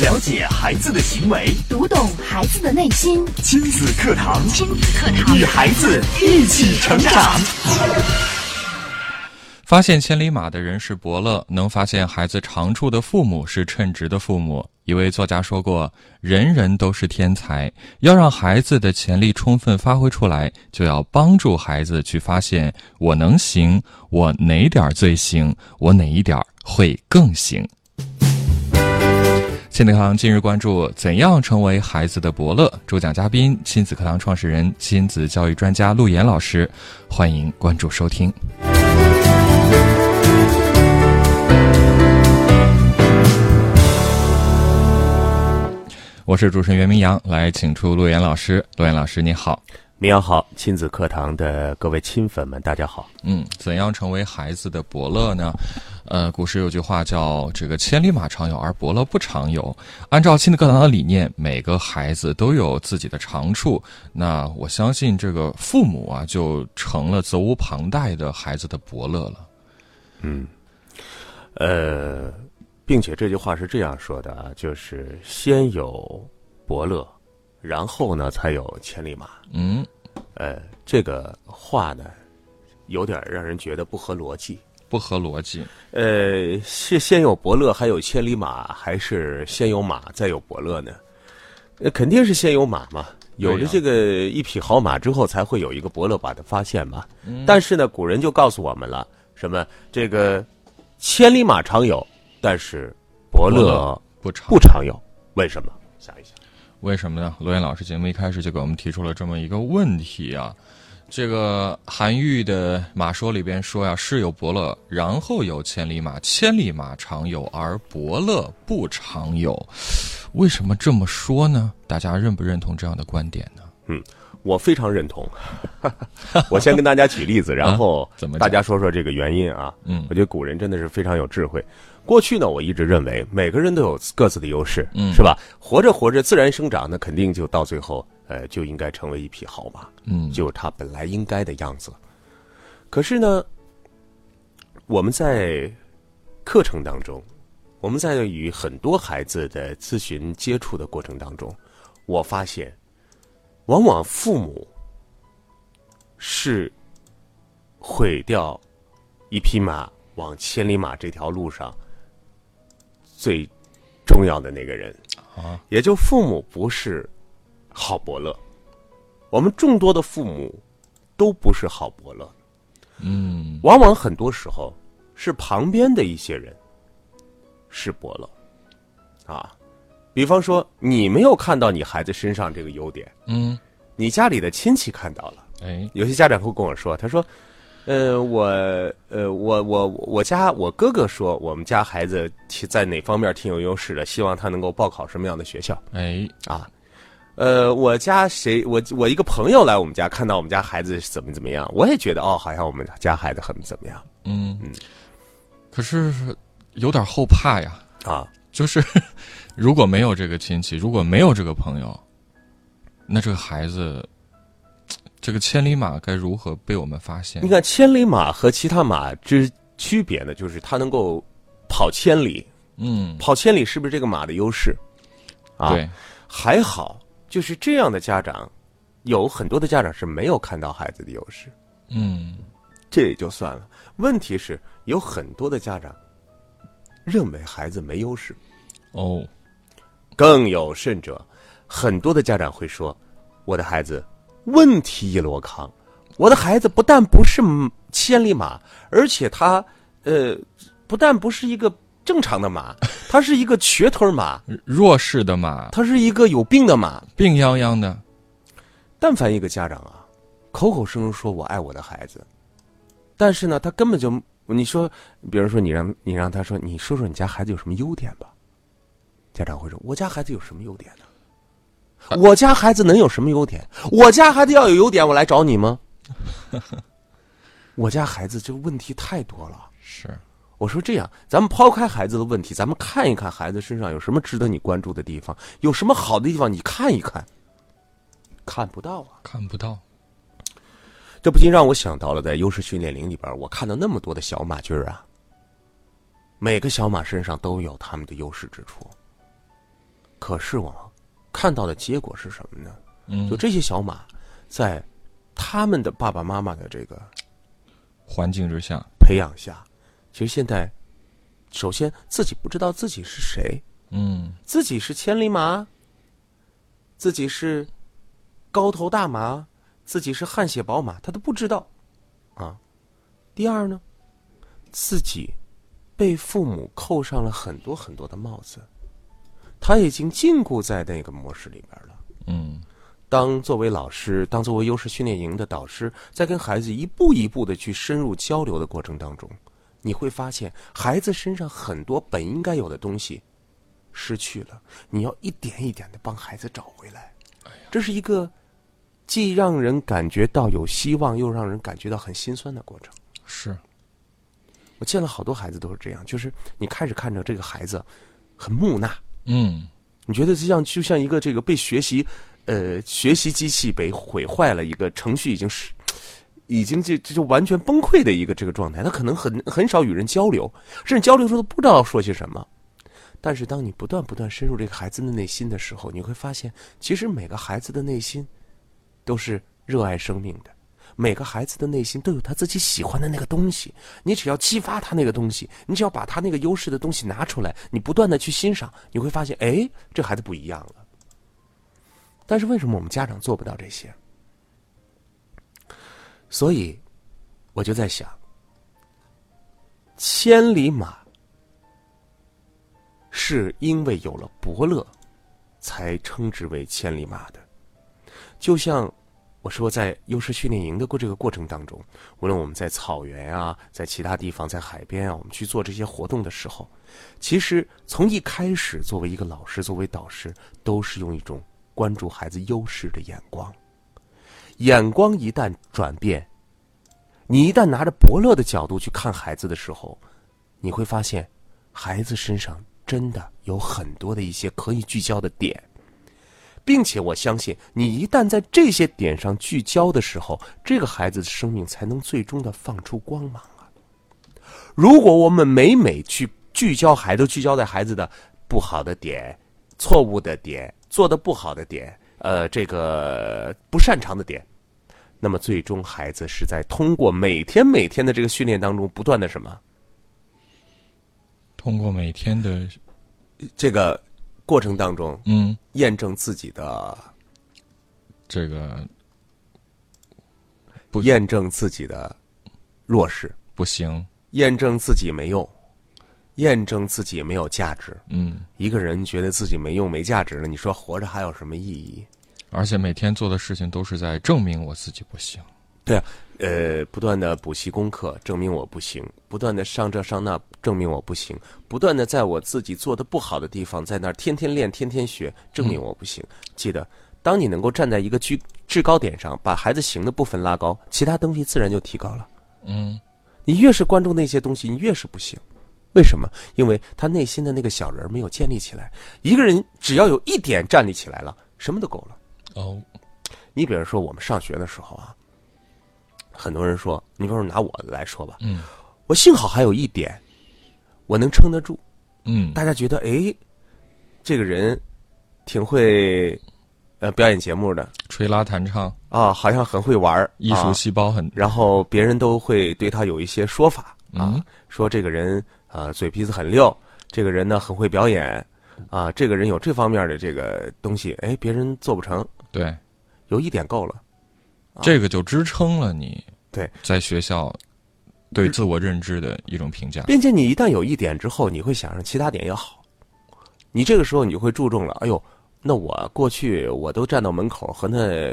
了解孩子的行为，读懂孩子的内心。亲子课堂，亲子课堂，与孩子一起成长。发现千里马的人是伯乐，能发现孩子长处的父母是称职的父母。一位作家说过：“人人都是天才，要让孩子的潜力充分发挥出来，就要帮助孩子去发现我能行，我哪点最行，我哪一点会更行。”亲子课堂今日关注：怎样成为孩子的伯乐？主讲嘉宾：亲子课堂创始人、亲子教育专家陆岩老师。欢迎关注收听。我是主持人袁明阳，来请出陆岩老师。陆岩老师，你好，明阳好，亲子课堂的各位亲粉们，大家好。嗯，怎样成为孩子的伯乐呢？呃，古时有句话叫“这个千里马常有，而伯乐不常有”。按照亲子课堂的理念，每个孩子都有自己的长处。那我相信，这个父母啊，就成了责无旁贷的孩子的伯乐了。嗯，呃。并且这句话是这样说的啊，就是先有伯乐，然后呢才有千里马。嗯，呃，这个话呢，有点让人觉得不合逻辑。不合逻辑。呃，是先有伯乐，还有千里马，还是先有马再有伯乐呢？那肯定是先有马嘛，有了这个一匹好马之后，才会有一个伯乐把它发现嘛。但是呢，古人就告诉我们了，什么这个千里马常有。但是伯乐不常不常有，为什么？想一想，为什么呢？罗岩老师节目一开始就给我们提出了这么一个问题啊。这个韩愈的马说里边说呀，是有伯乐，然后有千里马，千里马常有，而伯乐不常有。为什么这么说呢？大家认不认同这样的观点呢？嗯，我非常认同。我先跟大家举例子，然后怎么大家说说这个原因啊？嗯，我觉得古人真的是非常有智慧。过去呢，我一直认为每个人都有各自的优势，嗯，是吧？活着活着，自然生长，那肯定就到最后，呃，就应该成为一匹好马，嗯，就他本来应该的样子。可是呢，我们在课程当中，我们在与很多孩子的咨询接触的过程当中，我发现，往往父母是毁掉一匹马往千里马这条路上。最重要的那个人啊，也就父母不是好伯乐。我们众多的父母都不是好伯乐，嗯，往往很多时候是旁边的一些人是伯乐啊。比方说，你没有看到你孩子身上这个优点，嗯，你家里的亲戚看到了，哎，有些家长会跟我说，他说。呃，我呃，我我我家我哥哥说，我们家孩子在哪方面挺有优势的，希望他能够报考什么样的学校？哎，啊，呃，我家谁，我我一个朋友来我们家，看到我们家孩子怎么怎么样，我也觉得哦，好像我们家孩子很怎么样？嗯嗯，可是有点后怕呀，啊，就是如果没有这个亲戚，如果没有这个朋友，那这个孩子。这个千里马该如何被我们发现？你看，千里马和其他马之区别呢，就是它能够跑千里。嗯，跑千里是不是这个马的优势？啊，对，还好，就是这样的家长，有很多的家长是没有看到孩子的优势。嗯，这也就算了。问题是有很多的家长认为孩子没优势。哦，更有甚者，很多的家长会说：“我的孩子。”问题一箩筐，我的孩子不但不是千里马，而且他，呃，不但不是一个正常的马，他是一个瘸腿马，弱势的马，他是一个有病的马，病殃殃的。但凡一个家长啊，口口声声说我爱我的孩子，但是呢，他根本就你说，比如说你让你让他说，你说说你家孩子有什么优点吧，家长会说，我家孩子有什么优点呢？我家孩子能有什么优点？我家孩子要有优点，我来找你吗？我家孩子这个问题太多了。是，我说这样，咱们抛开孩子的问题，咱们看一看孩子身上有什么值得你关注的地方，有什么好的地方，你看一看。看不到啊，看不到。这不禁让我想到了，在优势训练营里边，我看到那么多的小马驹儿啊，每个小马身上都有他们的优势之处。可是我看到的结果是什么呢？嗯就，这些小马，在他们的爸爸妈妈的这个环境之下，培养下，其实现在，首先自己不知道自己是谁，嗯自己是千里马，自己是高头大马，自己是汗血宝马，他都不知道啊。第二呢，自己被父母扣上了很多很多的帽子，他已经禁锢在那个模式里边了。嗯当作为老师，当作为优势训练营的导师，在跟孩子一步一步的去深入交流的过程当中，你会发现孩子身上很多本应该有的东西失去了，你要一点一点的帮孩子找回来。这是一个既让人感觉到有希望，又让人感觉到很心酸的过程。是，我见了好多孩子都是这样，就是你开始看着这个孩子很木讷，嗯你觉得就像就像一个这个被学习，呃，学习机器被毁坏了，一个程序已经是，已经就就就完全崩溃的一个这个状态。他可能很很少与人交流，甚至交流的时候都不知道说些什么。但是当你不断不断深入这个孩子的内心的时候，你会发现，其实每个孩子的内心都是热爱生命的。每个孩子的内心都有他自己喜欢的那个东西，你只要激发他那个东西，你只要把他那个优势的东西拿出来，你不断的去欣赏，你会发现，哎，这孩子不一样了。但是为什么我们家长做不到这些？所以我就在想，千里马是因为有了伯乐，才称之为千里马的，就像。我说，在优势训练营的过这个过程当中，无论我们在草原啊，在其他地方，在海边啊，我们去做这些活动的时候，其实从一开始，作为一个老师，作为导师，都是用一种关注孩子优势的眼光。眼光一旦转变，你一旦拿着伯乐的角度去看孩子的时候，你会发现，孩子身上真的有很多的一些可以聚焦的点。并且我相信，你一旦在这些点上聚焦的时候，这个孩子的生命才能最终的放出光芒啊！如果我们每每去聚焦孩子，聚焦在孩子的不好的点、错误的点、做的不好的点，呃，这个不擅长的点，那么最终孩子是在通过每天每天的这个训练当中，不断的什么？通过每天的这个过程当中，嗯。验证自己的这个不验证自己的弱势，不行，验证自己没用，验证自己没有价值。嗯，一个人觉得自己没用、没价值了，你说活着还有什么意义？而且每天做的事情都是在证明我自己不行。对啊，呃，不断的补习功课，证明我不行；不断的上这上那，证明我不行；不断的在我自己做的不好的地方，在那儿天天练、天天学，证明我不行。记得，当你能够站在一个居制高点上，把孩子行的部分拉高，其他东西自然就提高了。嗯你越是关注那些东西，你越是不行。为什么？因为他内心的那个小人儿没有建立起来。一个人只要有一点站立起来了，什么都够了。哦，你比如说，我们上学的时候啊，很多人说，你比如说拿我来说吧，嗯我幸好还有一点，我能撑得住。嗯大家觉得，哎，这个人挺会呃表演节目的吹拉弹唱，啊，好像很会玩艺术啊细胞很然后别人都会对他有一些说法啊，嗯说这个人啊、嘴皮子很溜，这个人呢很会表演啊，这个人有这方面的这个东西，哎，别人做不成，对，有一点够了。这个就支撑了你对，在学校对自我认知的一种评价。并且你一旦有一点之后，你会想让其他点也好，你这个时候你就会注重了。哎呦，那我过去我都站到门口和那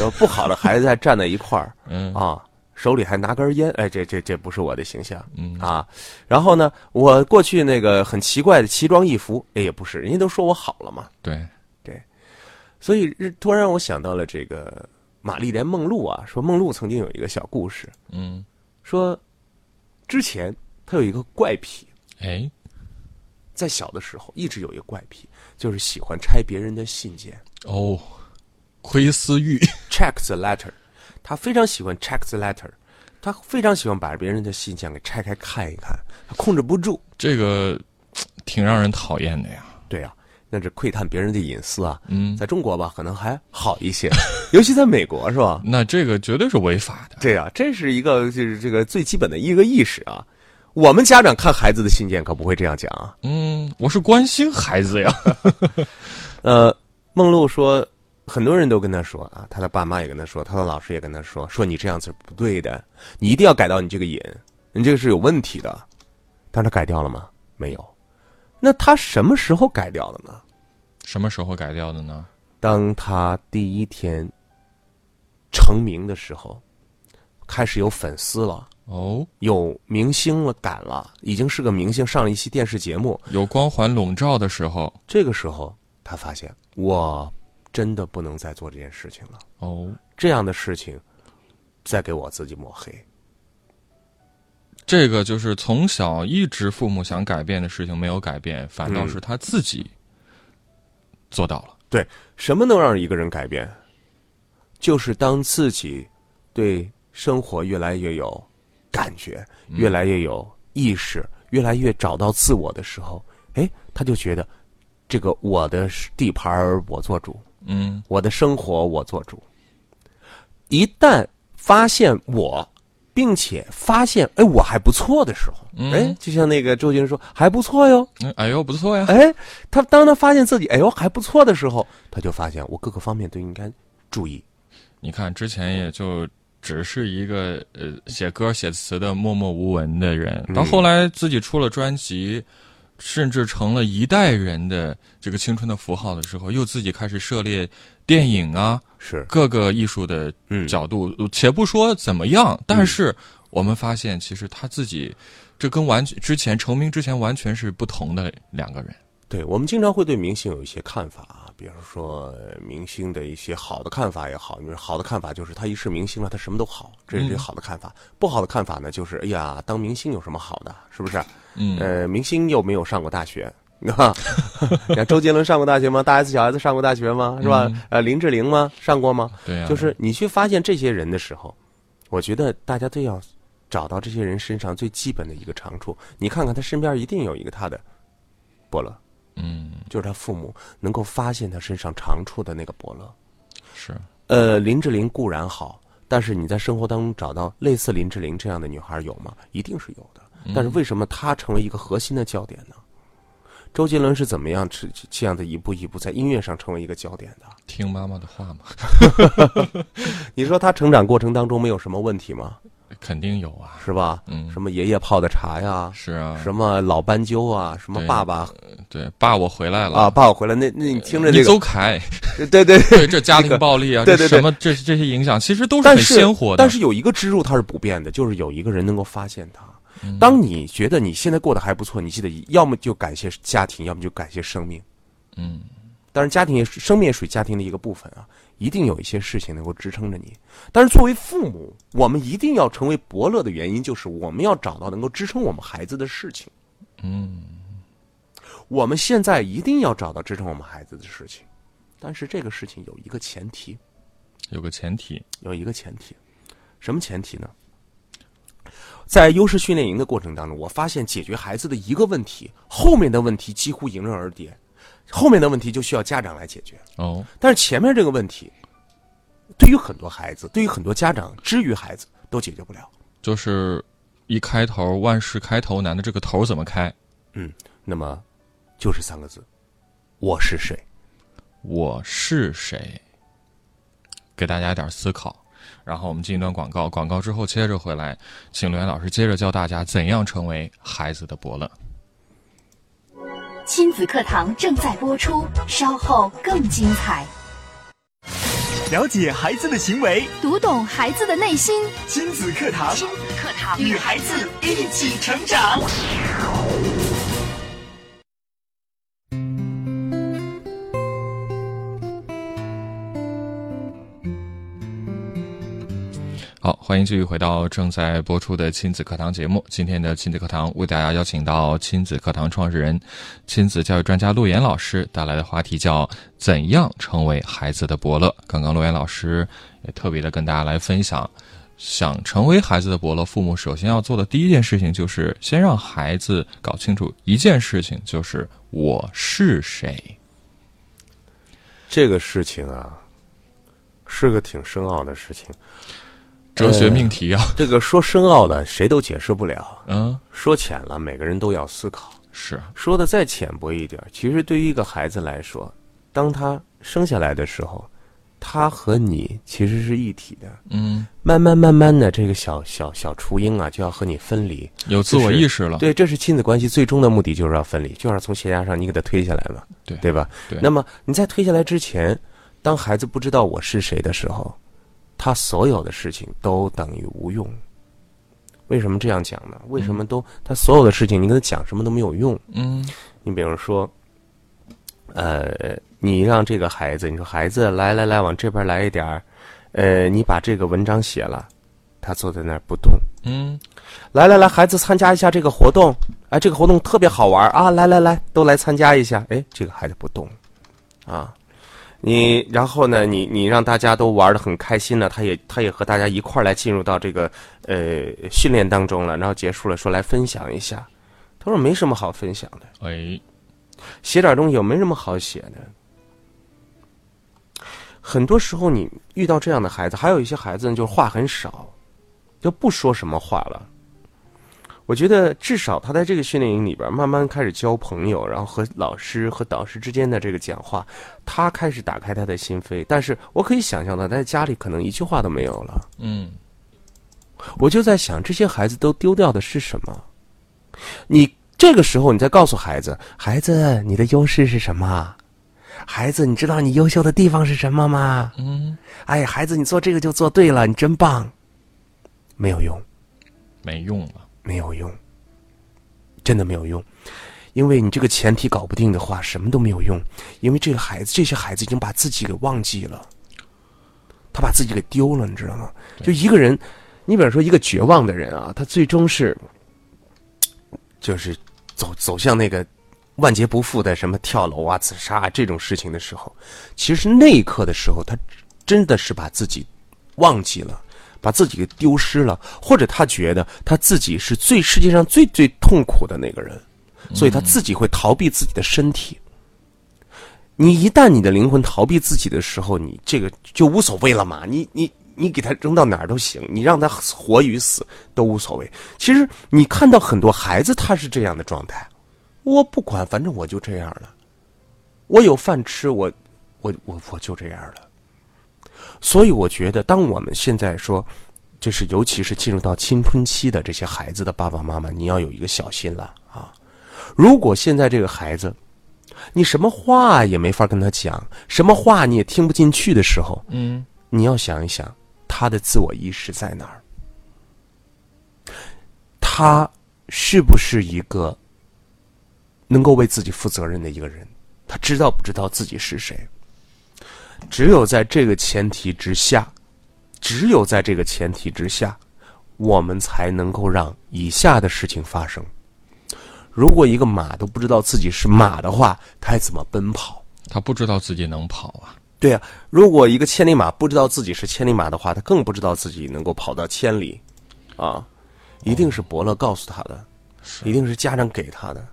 有不好的孩子在站在一块儿嗯啊，手里还拿根烟，哎，这这这不是我的形象。嗯。啊，然后呢，我过去那个很奇怪的奇装异服，哎，也不是，人家都说我好了嘛，对。对，所以突然让我想到了这个玛丽莲梦露啊，说梦露曾经有一个小故事，嗯，说之前她有一个怪癖，哎，在小的时候一直有一个怪癖，就是喜欢拆别人的信件。哦，窥私欲，，check the letter，她非常喜欢 check the letter，他非常喜欢把别人的信件给拆开看一看，他控制不住。这个挺让人讨厌的呀。对啊，那是窥探别人的隐私啊。嗯，在中国吧，可能还好一些，尤其在美国，是吧？那这个绝对是违法的。对啊，这是一个就是这个最基本的一个意识啊。我们家长看孩子的信件可不会这样讲啊。嗯，我是关心孩子呀。呃，梦露说，很多人都跟他说啊，他的爸妈也跟他说，他的老师也跟他说，说你这样子不对的，你一定要改掉你这个瘾，你这个是有问题的。但他改掉了吗？没有。那他什么时候改掉的呢？什么时候改掉的呢？当他第一天成名的时候，开始有粉丝了，哦，有明星了，赶了，已经是个明星，上了一期电视节目。有光环笼罩的时候，这个时候，他发现我真的不能再做这件事情了。哦，这样的事情，再给我自己抹黑。这个就是从小一直父母想改变的事情没有改变，反倒是他自己做到了。对，什么能让一个人改变？就是当自己对生活越来越有感觉，越来越有意识，越来越找到自我的时候，哎，他就觉得这个我的地盘我做主，嗯，我的生活我做主。一旦发现我。并且发现，哎，我还不错的时候，哎，就像那个周杰伦说，还不错哟，哎呦，不错呀，哎，他当他发现自己，哎呦，还不错的时候，他就发现我各个方面都应该注意。你看，之前也就只是一个呃写歌写词的默默无闻的人，到后来自己出了专辑，甚至成了一代人的这个青春的符号的时候，又自己开始涉猎电影啊。是各个艺术的角度，且不说怎么样，但是我们发现，其实他自己，这跟完之前成名之前完全是不同的两个人。对我们经常会对明星有一些看法啊，比如说明星的一些好的看法也好，你说好的看法就是他一是明星了，他什么都好，这是好的看法；不好的看法呢，就是哎呀，当明星有什么好的？是不是？嗯，呃，明星又没有上过大学。啊，你看周杰伦上过大学吗？大 S 小 S 上过大学吗？是吧？呃，林志玲吗？上过吗？对呀。就是你去发现这些人的时候，我觉得大家都要找到这些人身上最基本的一个长处。你看看他身边一定有一个他的伯乐，嗯，就是他父母能够发现他身上长处的那个伯乐。是。呃，林志玲固然好，但是你在生活当中找到类似林志玲这样的女孩有吗？一定是有的。但是为什么她成为一个核心的焦点呢？周杰伦是怎么样这这样的一步一步在音乐上成为一个焦点的？听妈妈的话吗？你说他成长过程当中没有什么问题吗？肯定有啊，是吧？嗯，什么爷爷泡的茶呀？是啊。什么老斑鸠啊？什么爸爸？对，爸我回来了啊！爸我回来，那那你听着这个，走开。对对对，这家庭暴力啊，对对什么这这些影响，其实都是很鲜活的。但是有一个支柱它是不变的，就是有一个人能够发现它。当你觉得你现在过得还不错，你记得要么就感谢家庭，要么就感谢生命。嗯，当然，家庭也生命也属于家庭的一个部分啊，一定有一些事情能够支撑着你。但是作为父母，我们一定要成为伯乐的原因，就是我们要找到能够支撑我们孩子的事情。嗯，我们现在一定要找到支撑我们孩子的事情，但是这个事情有一个前提，有个前提，有一个前提，什么前提呢？在优势训练营的过程当中，我发现解决孩子的一个问题，后面的问题几乎迎刃而解，后面的问题就需要家长来解决。哦，但是前面这个问题，对于很多孩子，对于很多家长，之于孩子都解决不了。就是一开头万事开头难的这个头怎么开？嗯，那么就是三个字：我是谁？我是谁？给大家一点思考。然后我们进一段广告，广告之后接着回来，请刘岩老师接着教大家怎样成为孩子的伯乐。亲子课堂正在播出，稍后更精彩。了解孩子的行为，读懂孩子的内心。亲子课堂，亲子课堂，与孩子一起成长。欢迎继续回到正在播出的亲子课堂节目。今天的亲子课堂为大家邀请到亲子课堂创始人、亲子教育专家陆岩老师带来的话题叫“怎样成为孩子的伯乐”。刚刚陆岩老师也特别的跟大家来分享，想成为孩子的伯乐，父母首先要做的第一件事情就是先让孩子搞清楚一件事情，就是我是谁。这个事情啊，是个挺深奥的事情，哲学命题啊。这个说深奥的，谁都解释不了。嗯，说浅了，每个人都要思考。是说的再浅薄一点，其实对于一个孩子来说，当他生下来的时候，他和你其实是一体的。嗯，慢慢慢慢的，这个小小小雏鹰啊，就要和你分离，有自我意识了。对，这是亲子关系最终的目的，就是要分离，就是从悬崖上你给他推下来嘛，对对吧？对那么你在推下来之前，当孩子不知道我是谁的时候，他所有的事情都等于无用。为什么这样讲呢？为什么都他所有的事情你跟他讲什么都没有用？嗯你比如说，呃，你让这个孩子，你说孩子来来来，往这边来一点儿，呃，你把这个文章写了，他坐在那儿不动。嗯来来来，孩子参加一下这个活动，哎，这个活动特别好玩啊！来来来，都来参加一下。哎，这个孩子不动，啊，你然后呢，你你让大家都玩的很开心了，他也他也和大家一块儿来进入到这个呃训练当中了，然后结束了，说来分享一下，他说没什么好分享的，哎，写点东西有没什么好写的。很多时候你遇到这样的孩子，还有一些孩子呢，就是话很少，就不说什么话了。我觉得至少他在这个训练营里边，慢慢开始交朋友，然后和老师和导师之间的这个讲话，他开始打开他的心扉。但是我可以想象到，在家里可能一句话都没有了。嗯我就在想，这些孩子都丢掉的是什么？你这个时候，你再告诉孩子，孩子，你的优势是什么？孩子，你知道你优秀的地方是什么吗？嗯，哎，孩子，你做这个就做对了，你真棒。没有用，没用了。没有用，真的没有用，因为你这个前提搞不定的话，什么都没有用。因为这个孩子，这些孩子已经把自己给忘记了，他把自己给丢了，你知道吗？就一个人，你比如说一个绝望的人啊，他最终是，就是走走向那个万劫不复的什么跳楼啊、自杀啊这种事情的时候，其实那一刻的时候，他真的是把自己忘记了。把自己给丢失了，或者他觉得他自己是最世界上最最痛苦的那个人，所以他自己会逃避自己的身体。你一旦你的灵魂逃避自己的时候，你这个就无所谓了嘛。你你你给他扔到哪儿都行，你让他活与死都无所谓。其实你看到很多孩子他是这样的状态，我不管，反正我就这样了，我有饭吃，我我我我就这样了。所以我觉得，当我们现在说，就是尤其是进入到青春期的这些孩子的爸爸妈妈，你要有一个小心了啊！如果现在这个孩子，你什么话也没法跟他讲，什么话你也听不进去的时候，嗯，你要想一想，他的自我意识在哪儿？他是不是一个能够为自己负责任的一个人？他知道不知道自己是谁？只有在这个前提之下，只有在这个前提之下，我们才能够让以下的事情发生。如果一个马都不知道自己是马的话，它还怎么奔跑？它不知道自己能跑啊。对啊、如果一个千里马不知道自己是千里马的话，它更不知道自己能够跑到千里，啊，一定是伯乐告诉他的，一定是家长给他的。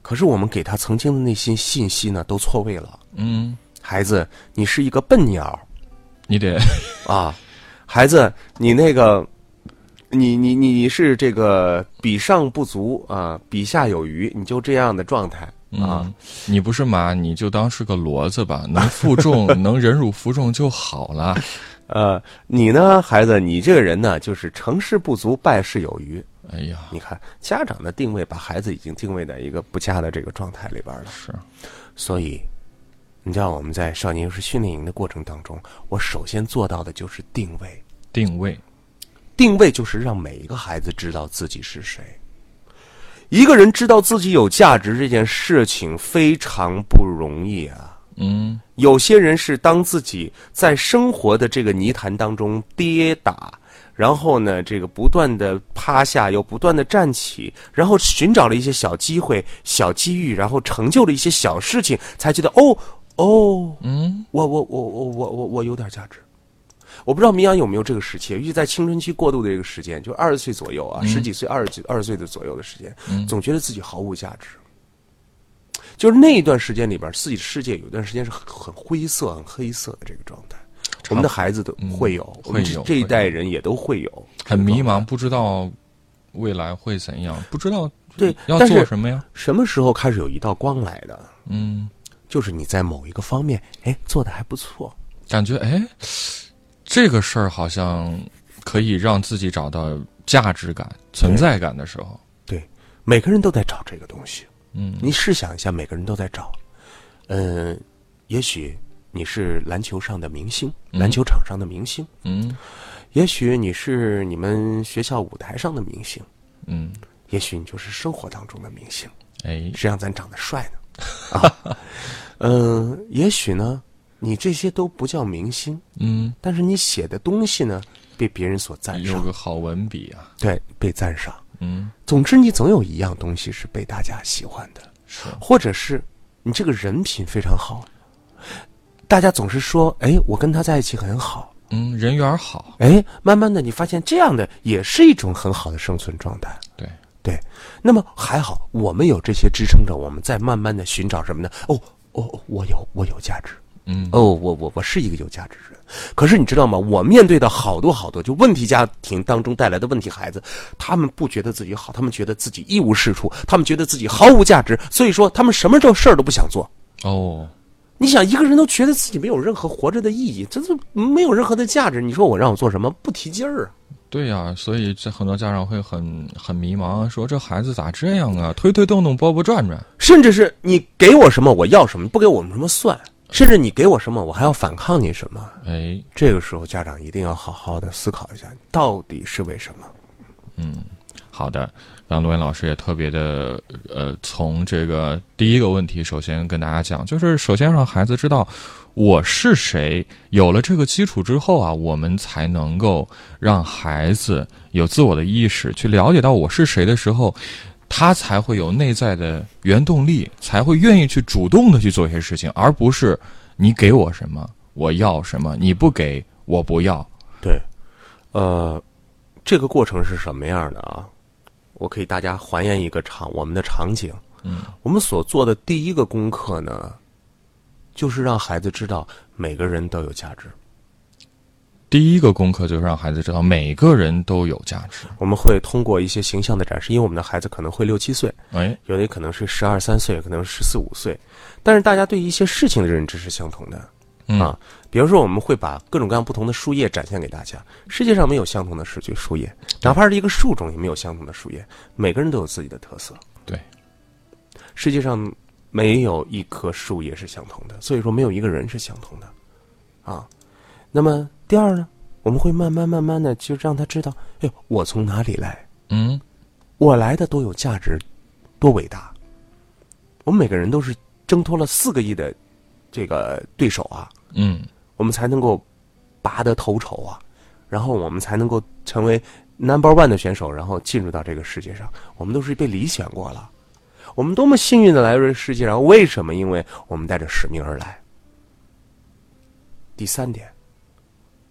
可是我们给他曾经的那些信息呢，都错位了。嗯，孩子，你是一个笨鸟你得啊！孩子，你那个，你你你是这个比上不足啊，比下有余，你就这样的状态啊。嗯，你不是马，你就当是个骡子吧，能负重，能忍辱负重就好了。呃，你呢，孩子，你这个人呢，就是成事不足，败事有余。哎呀，你看，家长的定位把孩子已经定位在一个不佳的这个状态里边了。是，所以，你知道我们在少年幼师训练营的过程当中，我首先做到的就是定位。定位，定位就是让每一个孩子知道自己是谁。一个人知道自己有价值这件事情非常不容易啊。嗯，有些人是当自己在生活的这个泥潭当中跌打，然后呢，这个不断的趴下，又不断的站起，然后寻找了一些小机会、小机遇，然后成就了一些小事情，才觉得哦哦，嗯，我我我我我我我有点价值。我不知道明阳有没有这个时期，尤其在青春期过渡的这个时间，就二十岁左右啊，十几岁、二十几、二十岁的左右的时间，总觉得自己毫无价值。就是那一段时间里边，自己的世界有一段时间是很很灰色、很黑色的这个状态。我们的孩子都会有，我们这一代人也都会有，很迷茫，不知道未来会怎样，不知道对要做什么呀？什么时候开始有一道光来的？嗯，就是你在某一个方面，哎，做的还不错，感觉哎，这个事儿好像可以让自己找到价值感、存在感的时候。对，每个人都在找这个东西。嗯，你试想一下，每个人都在找，嗯，也许。你是篮球上的明星，篮球场上的明星。嗯，也许你是你们学校舞台上的明星。嗯，也许你就是生活当中的明星。哎，谁让咱长得帅呢？啊，嗯，也许呢，你这些都不叫明星。嗯，但是你写的东西呢，被别人所赞赏。有个好文笔啊。对，被赞赏。嗯，总之你总有一样东西是被大家喜欢的，是，或者是你这个人品非常好。大家总是说：“哎，我跟他在一起很好，嗯，人缘好。”哎，慢慢的，你发现这样的也是一种很好的生存状态。对，对。那么还好，我们有这些支撑着，我们在慢慢的寻找什么呢？哦，哦，我有，我有价值。嗯，哦，我我我是一个有价值的人。可是你知道吗？我面对的好多好多就问题家庭当中带来的问题孩子，他们不觉得自己好，他们觉得自己一无是处，他们觉得自己毫无价值，所以说他们什么这事儿都不想做。哦。你想一个人都觉得自己没有任何活着的意义，这是没有任何的价值。你说我让我做什么不提劲儿啊？对呀，所以这很多家长会很很迷茫，说这孩子咋这样啊？推推动动，拨拨转转，甚至是你给我什么我要什么，不给我们什么算，甚至你给我什么我还要反抗你什么？哎，这个时候家长一定要好好的思考一下，到底是为什么？嗯，好的。让罗岩老师也特别的，呃，从这个第一个问题，首先跟大家讲，就是首先让孩子知道我是谁。有了这个基础之后啊，我们才能够让孩子有自我的意识，去了解到我是谁的时候，他才会有内在的原动力，才会愿意去主动的去做一些事情，而不是你给我什么我要什么，你不给我不要。对，呃，这个过程是什么样的啊？我可以大家还原一个场，我们的场景。嗯，我们所做的第一个功课呢，就是让孩子知道每个人都有价值。第一个功课就是让孩子知道每个人都有价值。我们会通过一些形象的展示，因为我们的孩子可能会六七岁，哎，有的可能是十二三岁，可能十四五岁，但是大家对一些事情的认知是相同的。啊，比如说，我们会把各种各样不同的树叶展现给大家。世界上没有相同的树叶，树叶，哪怕是一个树种，也没有相同的树叶。每个人都有自己的特色。对，世界上没有一棵树叶是相同的，所以说没有一个人是相同的。啊，那么第二呢，我们会慢慢慢慢的就让他知道，哎，我从哪里来？嗯，我来的多有价值，多伟大。我们每个人都是挣脱了四个亿的这个对手啊。嗯，我们才能够拔得头筹啊，然后我们才能够成为 number one 的选手，然后进入到这个世界上。我们都是被理选过了，我们多么幸运的来到这个世界上？为什么？因为我们带着使命而来。第三点，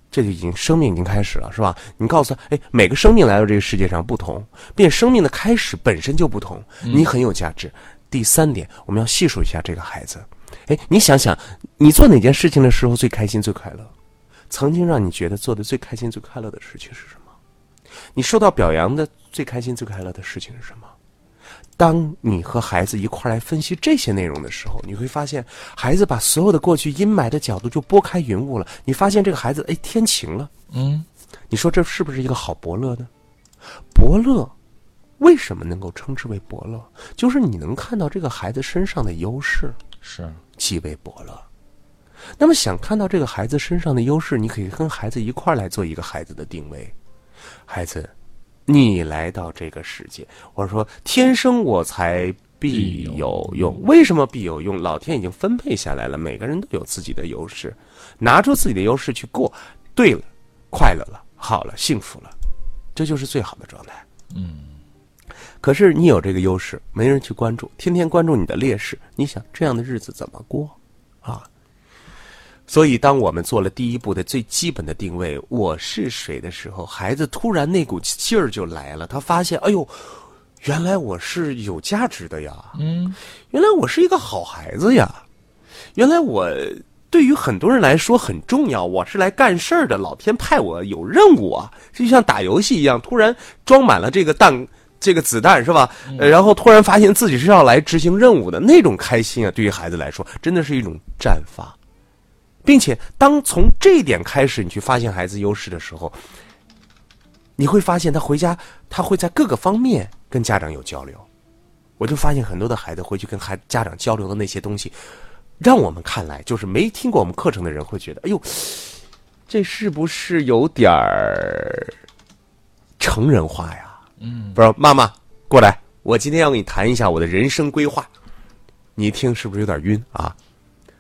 这就已经生命已经开始了，是吧？你告诉他，哎，每个生命来到这个世界上不同，并生命的开始本身就不同，你很有价值。第三点，我们要细数一下这个孩子。哎，你想想，你做哪件事情的时候最开心、最快乐？曾经让你觉得做的最开心、最快乐的事情是什么？你受到表扬的最开心、最快乐的事情是什么？当你和孩子一块来分析这些内容的时候，你会发现，孩子把所有的过去阴霾的角度就拨开云雾了。你发现这个孩子，哎，天晴了。嗯，你说这是不是一个好伯乐呢？伯乐为什么能够称之为伯乐？就是你能看到这个孩子身上的优势。是。极为伯乐。那么，想看到这个孩子身上的优势，你可以跟孩子一块来做一个孩子的定位。孩子，你来到这个世界，我说天生我才必有用。为什么必有用？老天已经分配下来了，每个人都有自己的优势，拿出自己的优势去过，对了，快乐了，好了，幸福了，这就是最好的状态。嗯。可是你有这个优势，没人去关注，天天关注你的劣势，你想这样的日子怎么过？啊！所以，当我们做了第一步的最基本的定位“我是谁”的时候，孩子突然那股劲儿就来了。他发现，哎呦，原来我是有价值的呀，嗯，原来我是一个好孩子呀，原来我对于很多人来说很重要，我是来干事儿的，老天派我有任务啊，就像打游戏一样，突然装满了这个弹，这个子弹是吧？呃，然后突然发现自己是要来执行任务的那种开心啊，对于孩子来说，真的是一种绽放，并且当从这一点开始，你去发现孩子优势的时候。你会发现他回家，他会在各个方面跟家长有交流。我就发现很多的孩子回去跟孩家长交流的那些东西，让我们看来就是没听过我们课程的人会觉得，哎呦，这是不是有点儿成人化呀？嗯，不是，妈妈过来，我今天要跟你谈一下我的人生规划。你一听是不是有点晕啊？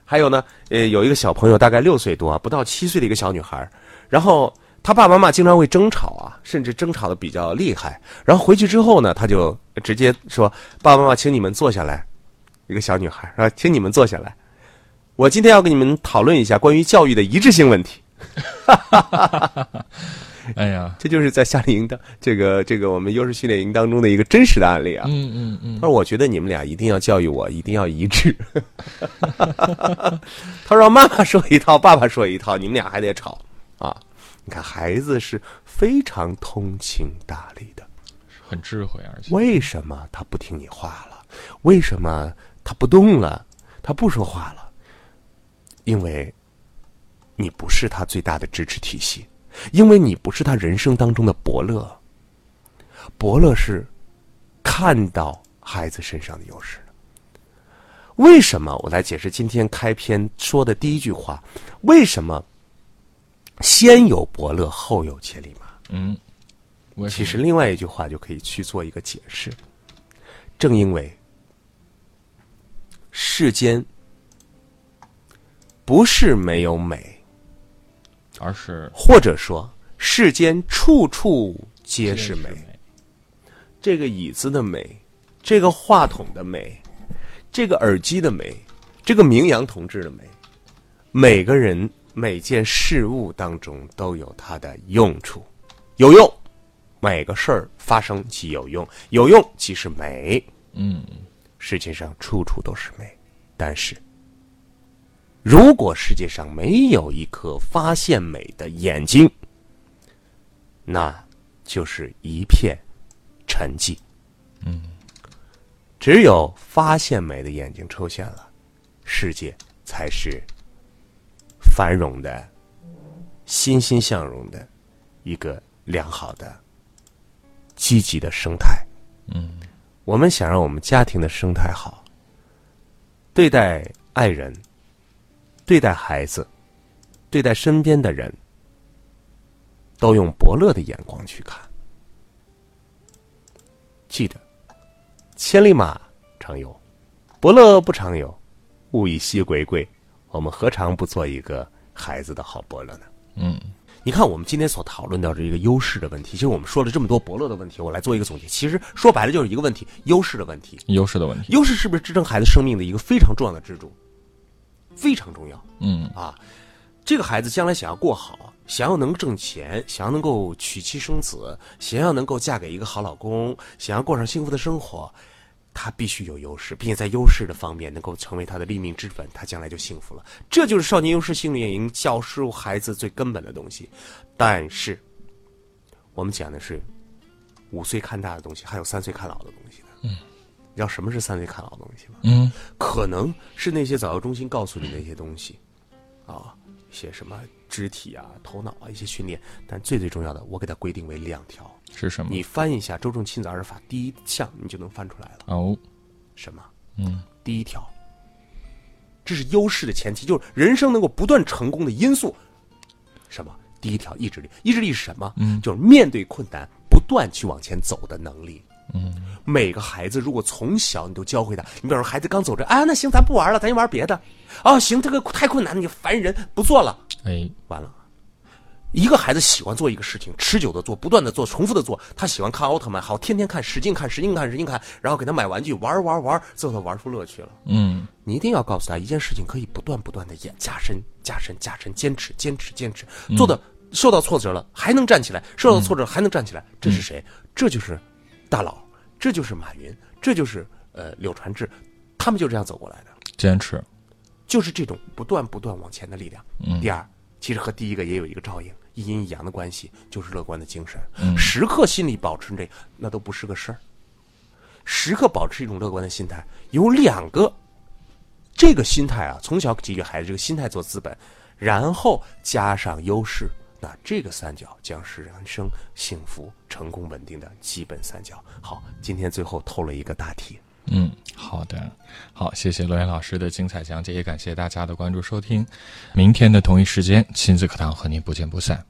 还有呢，呃，有一个小朋友大概六岁多，不到七岁的一个小女孩，然后。她爸爸妈妈经常会争吵啊，甚至争吵的比较厉害。然后回去之后呢，她就直接说：“爸爸妈妈，请你们坐下来。”一个小女孩说：“请你们坐下来，我今天要跟你们讨论一下关于教育的一致性问题。” 哎呀，这就是在夏令营的这个这个我们优势训练营当中的一个真实的案例啊。嗯嗯嗯。他说：“我觉得你们俩一定要教育我，一定要一致。”他说：“妈妈说一套，爸爸说一套，你们俩还得吵啊。”你看，孩子是非常通情达理的，很智慧，而且为什么他不听你话了？为什么他不动了？他不说话了？因为，你不是他最大的支持体系，因为你不是他人生当中的伯乐。伯乐是看到孩子身上的优势的。为什么？我来解释今天开篇说的第一句话：为什么？先有伯乐，后有千里马。嗯，其实另外一句话就可以去做一个解释。正因为世间不是没有美，而是或者说世间处处皆是美。这个椅子的美，这个话筒的美，这个耳机的美，这个名扬同志的美，每个人。每件事物当中都有它的用处，有用，每个事儿发生即有用，有用即是美。嗯，世界上处处都是美，但是，如果世界上没有一颗发现美的眼睛，那就是一片沉寂。嗯，只有发现美的眼睛出现了，世界才是。繁荣的、欣欣向荣的一个良好的、积极的生态。嗯，我们想让我们家庭的生态好，对待爱人、对待孩子、对待身边的人，都用伯乐的眼光去看。记得，千里马常有，伯乐不常有。物以稀为贵。我们何尝不做一个孩子的好伯乐呢？嗯，你看，我们今天所讨论到这一个优势的问题，其实我们说了这么多伯乐的问题，我来做一个总结。其实说白了就是一个问题：优势的问题。优势的问题。优势是不是支撑孩子生命的一个非常重要的支柱？非常重要。嗯啊，这个孩子将来想要过好，想要能挣钱，想要能够娶妻生子，想要能够嫁给一个好老公，想要过上幸福的生活。他必须有优势，并且在优势的方面能够成为他的立命之本，他将来就幸福了。这就是少年优势训练营教授孩子最根本的东西。但是，我们讲的是五岁看大的东西，还有三岁看老的东西呢。嗯，你知道什么是三维看老的东西吗？嗯，可能是那些早教中心告诉你那些东西，啊，一些什么肢体啊、头脑啊一些训练。但最最重要的，我给它规定为两条。是什么？你翻一下《周正亲子二十法》第一项，你就能翻出来了。哦，什么？嗯，第一条，这是优势的前提，就是人生能够不断成功的因素。什么？第一条，意志力。意志力是什么？嗯，就是面对困难不断去往前走的能力。嗯，每个孩子如果从小你都教会他，你比如说孩子刚走着，啊，那行，咱不玩了，咱就玩别的。哦，行，这个太困难了，你烦人，不做了。哎，完了。一个孩子喜欢做一个事情，持久的做，不断的做，重复的做。他喜欢看奥特曼，好，天天看，使劲看，使劲看，使劲看，然后给他买玩具，玩玩玩，最后他玩出乐趣了。嗯，你一定要告诉他，一件事情可以不断不断的演，加深，加深，加深，坚持，坚持，坚持，做的受到挫折了还能站起来，受到挫折还能站起来，这是谁？这就是大佬这就是马云，这就是呃柳传志，他们就这样走过来的，坚持，就是这种不断不断往前的力量。嗯第二，其实和第一个也有一个照应，一阴一阳的关系，就是乐观的精神。嗯时刻心里保持这，那都不是个事儿。时刻保持一种乐观的心态，有两个，这个心态啊，从小给予孩子这个心态做资本，然后加上优势，那这个三角将是人生幸福、成功、稳定的基本三角。好，今天最后透了一个大题。嗯，好的，好，谢谢罗岩老师的精彩讲解，也感谢大家的关注收听。明天的同一时间，亲子课堂和您不见不散。